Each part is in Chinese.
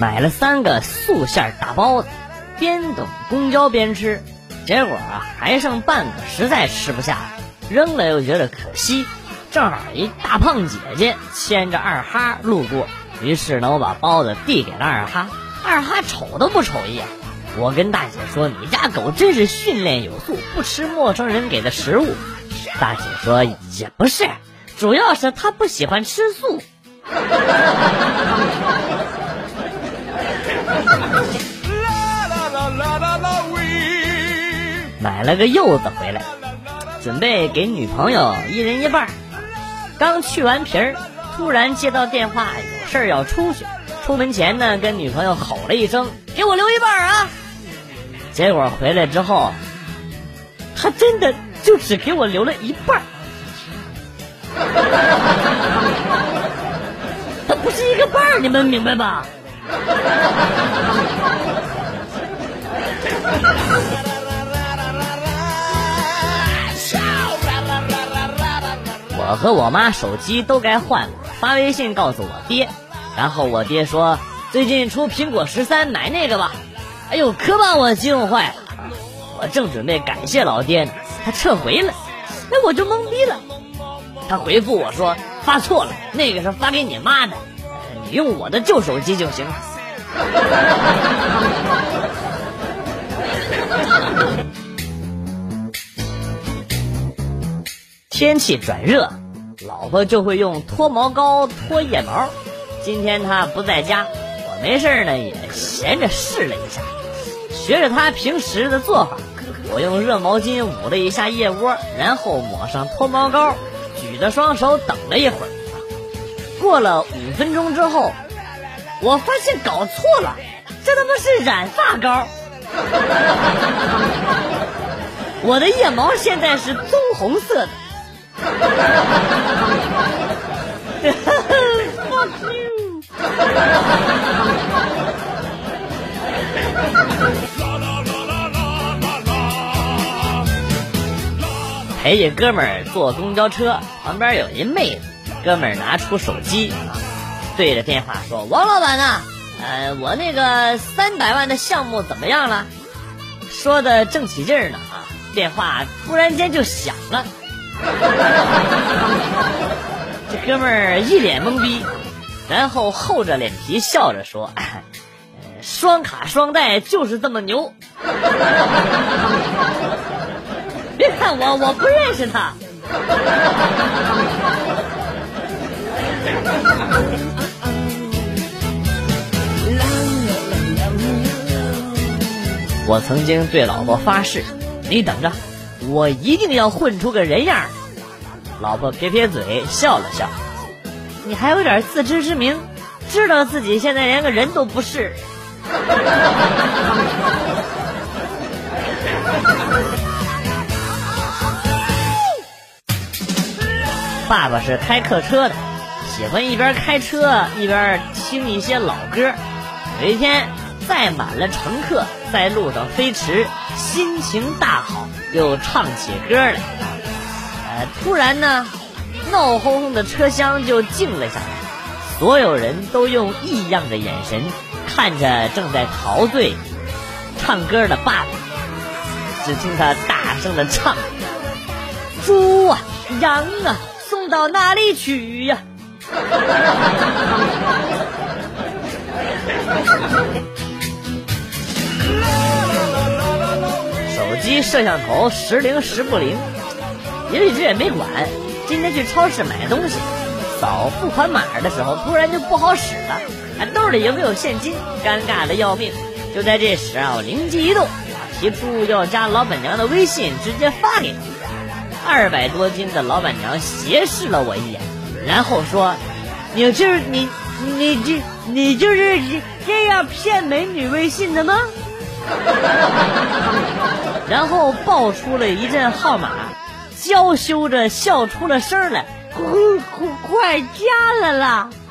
买了三个素馅大包子，边等公交边吃，结果啊还剩半个，实在吃不下，扔了又觉得可惜。正好一大胖姐姐牵着二哈路过，于是呢我把包子递给了二哈，二哈瞅都不瞅一眼。我跟大姐说：“你家狗真是训练有素，不吃陌生人给的食物。”大姐说：“也不是，主要是它不喜欢吃素。” 买了个柚子回来，准备给女朋友一人一半。刚去完皮儿，突然接到电话，有事儿要出去。出门前呢，跟女朋友吼了一声：“给我留一半啊！”结果回来之后，他真的就只给我留了一半。他不是一个半儿，你们明白吧？我和我妈手机都该换了，发微信告诉我爹，然后我爹说最近出苹果十三，买那个吧。哎呦，可把我激动坏了！我正准备感谢老爹呢，他撤回了，哎，我就懵逼了。他回复我说发错了，那个是发给你妈的，你用我的旧手机就行。天气转热，老婆就会用脱毛膏脱腋毛。今天她不在家，我没事呢也闲着试了一下，学着她平时的做法，我用热毛巾捂了一下腋窝，然后抹上脱毛膏，举着双手等了一会儿。过了五分钟之后，我发现搞错了，这他妈是染发膏。我的腋毛现在是棕红色的。Fuck you！陪一哥们儿坐公交车，旁边有一妹子，哥们儿拿出手机啊，对着电话说：“王老板呐，呃，我那个三百万的项目怎么样了？”说的正起劲儿呢啊，电话突然间就响了。这哥们儿一脸懵逼，然后厚着脸皮笑着说：“双卡双待就是这么牛。”别看我，我不认识他。我曾经对老婆发誓：“你等着。”我一定要混出个人样老婆撇撇嘴，笑了笑。你还有点自知之明，知道自己现在连个人都不是。爸爸是开客车的，喜欢一边开车一边听一些老歌。有一天，载满了乘客，在路上飞驰，心情大好。又唱起歌来，呃，突然呢，闹哄哄的车厢就静了下来，所有人都用异样的眼神看着正在陶醉唱歌的爸爸。只听他大声的唱：“猪啊，羊啊，送到哪里去呀？”机摄像头时灵时不灵，也一直也没管。今天去超市买东西，扫付款码的时候，突然就不好使了，兜里也没有现金，尴尬的要命。就在这时啊，我灵机一动，提出要加老板娘的微信，直接发给她。二百多斤的老板娘斜视了我一眼，然后说：“你就是你，你这你就是这样骗美女微信的吗？” 然后报出了一阵号码，娇羞着笑出了声来，快快加了啦！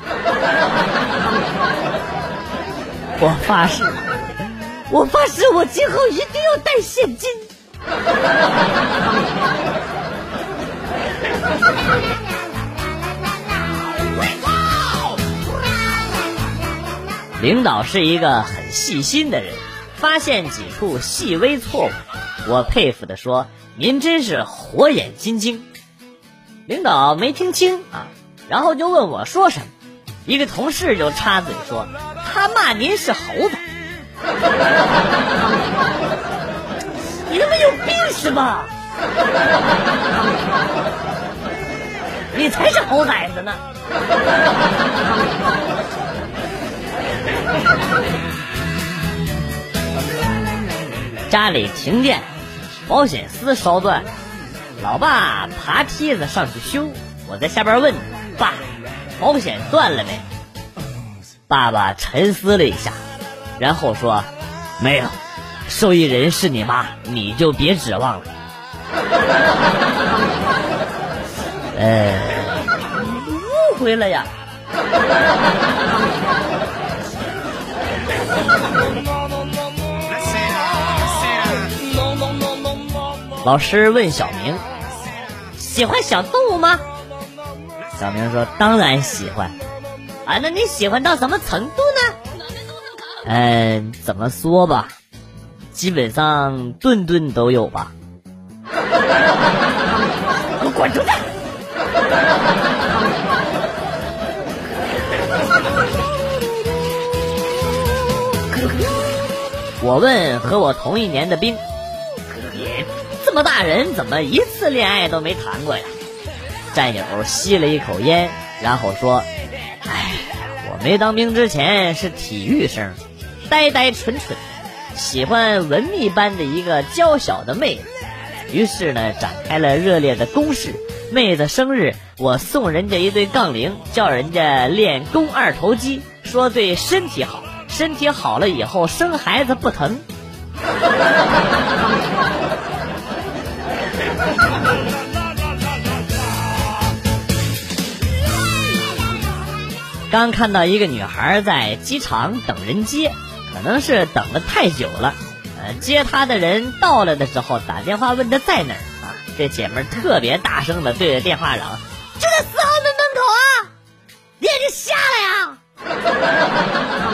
我发誓，我发誓，我今后一定要带现金。领导是一个很细心的人，发现几处细微错误，我佩服的说：“您真是火眼金睛。”领导没听清啊，然后就问我说什么，一个同事就插嘴说：“他骂您是猴子。”你他妈有病是吧？你才是猴崽子呢！家里停电，保险丝烧断，老爸爬梯子上去修，我在下边问爸：“保险断了没？”爸爸沉思了一下，然后说：“没有。”受益人是你妈，你就别指望了。呃，误会了呀。老师问小明：“喜欢小动物吗？”小明说：“当然喜欢。”啊，那你喜欢到什么程度呢？嗯，怎么说吧？基本上顿顿都有吧。给我滚出去！我问和我同一年的兵：“你这么大人，怎么一次恋爱都没谈过呀？”战友吸了一口烟，然后说：“哎，我没当兵之前是体育生，呆呆蠢蠢。”喜欢文秘般的一个娇小的妹子，于是呢展开了热烈的攻势。妹子生日，我送人家一对杠铃，叫人家练肱二头肌，说对身体好，身体好了以后生孩子不疼。刚看到一个女孩在机场等人接。可能是等的太久了，呃，接她的人到了的时候，打电话问她在哪儿啊？这姐们特别大声的对着电话嚷：“就在四号门门口啊！你眼睛瞎了呀？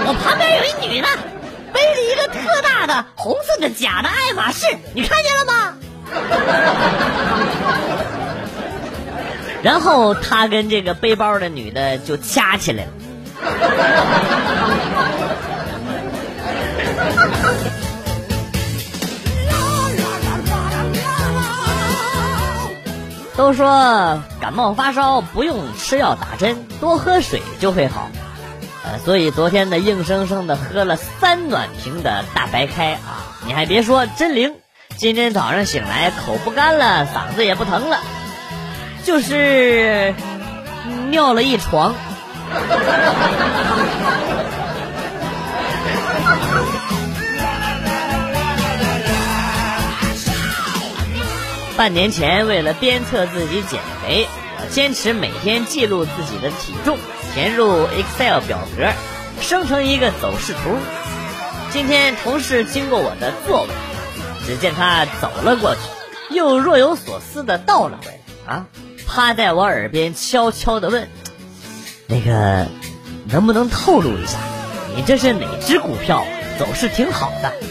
我旁边有一女的，背了一个特大的红色的假的爱马仕，你看见了吗？”然后他跟这个背包的女的就掐起来了。都说感冒发烧不用吃药打针，多喝水就会好。呃，所以昨天呢，硬生生的喝了三暖瓶的大白开啊！你还别说，真灵！今天早上醒来口不干了，嗓子也不疼了，就是尿了一床。半年前，为了鞭策自己减肥，我坚持每天记录自己的体重，填入 Excel 表格，生成一个走势图。今天同事经过我的座位，只见他走了过去，又若有所思的倒了回来，啊，趴在我耳边悄悄的问：“那个，能不能透露一下，你这是哪只股票？走势挺好的。”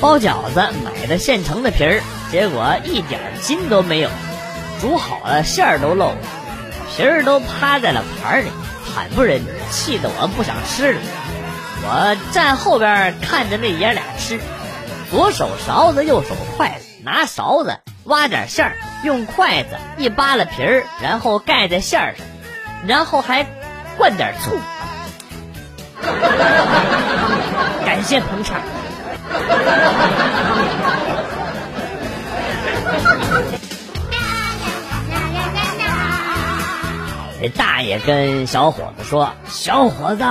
包饺子买的现成的皮儿，结果一点筋都没有，煮好了馅儿都漏了，皮儿都趴在了盘里，惨不忍，气得我不想吃了。我站后边看着那爷俩吃，左手勺子，右手筷子，拿勺子挖点馅儿，用筷子一扒拉皮儿，然后盖在馅儿上，然后还。灌点醋，感谢捧场。这 大爷跟小伙子说：“小伙子，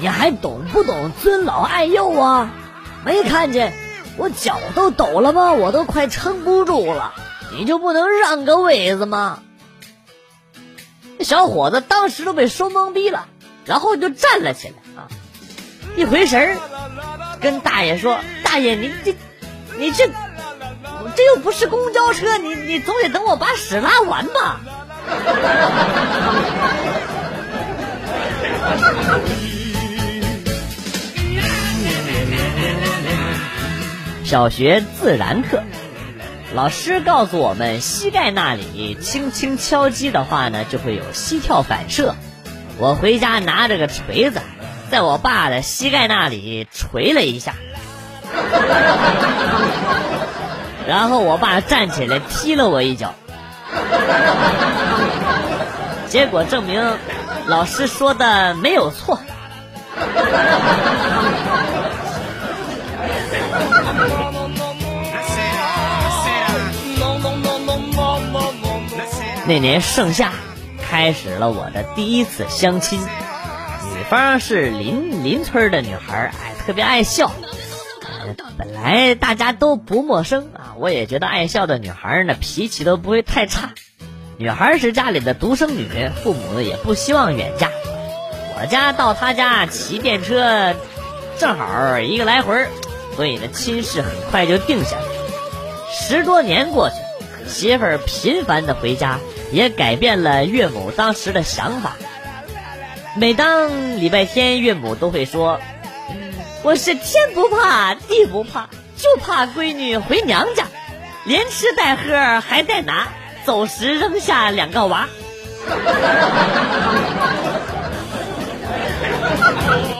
你还懂不懂尊老爱幼啊？没看见我脚都抖了吗？我都快撑不住了，你就不能让个位子吗？”小伙子当时都被说懵逼了，然后就站了起来啊！一回神儿，跟大爷说：“大爷，你这，你这，这又不是公交车，你你总得等我把屎拉完吧。小学自然课，老师告诉我们，膝盖那里轻轻敲击的话呢，就会有膝跳反射。我回家拿着个锤子，在我爸的膝盖那里锤了一下，然后我爸站起来踢了我一脚。结果证明，老师说的没有错。那年盛夏，开始了我的第一次相亲。女方是邻邻村的女孩，哎，特别爱笑。本来大家都不陌生啊，我也觉得爱笑的女孩呢，脾气都不会太差。女孩是家里的独生女，父母呢也不希望远嫁。我家到她家骑电车，正好一个来回所以呢亲事很快就定下来。十多年过去，媳妇儿频繁的回家，也改变了岳母当时的想法。每当礼拜天，岳母都会说：“我是天不怕地不怕，就怕闺女回娘家，连吃带喝还带拿。”走时扔下两个娃。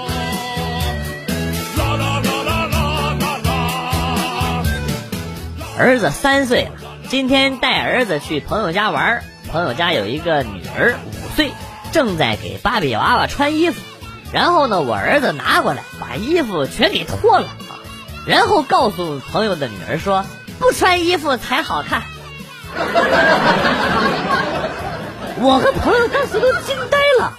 儿子三岁了，今天带儿子去朋友家玩，朋友家有一个女儿五岁，正在给芭比娃娃穿衣服，然后呢，我儿子拿过来把衣服全给脱了，然后告诉朋友的女儿说，不穿衣服才好看。我和朋友当时都惊呆了。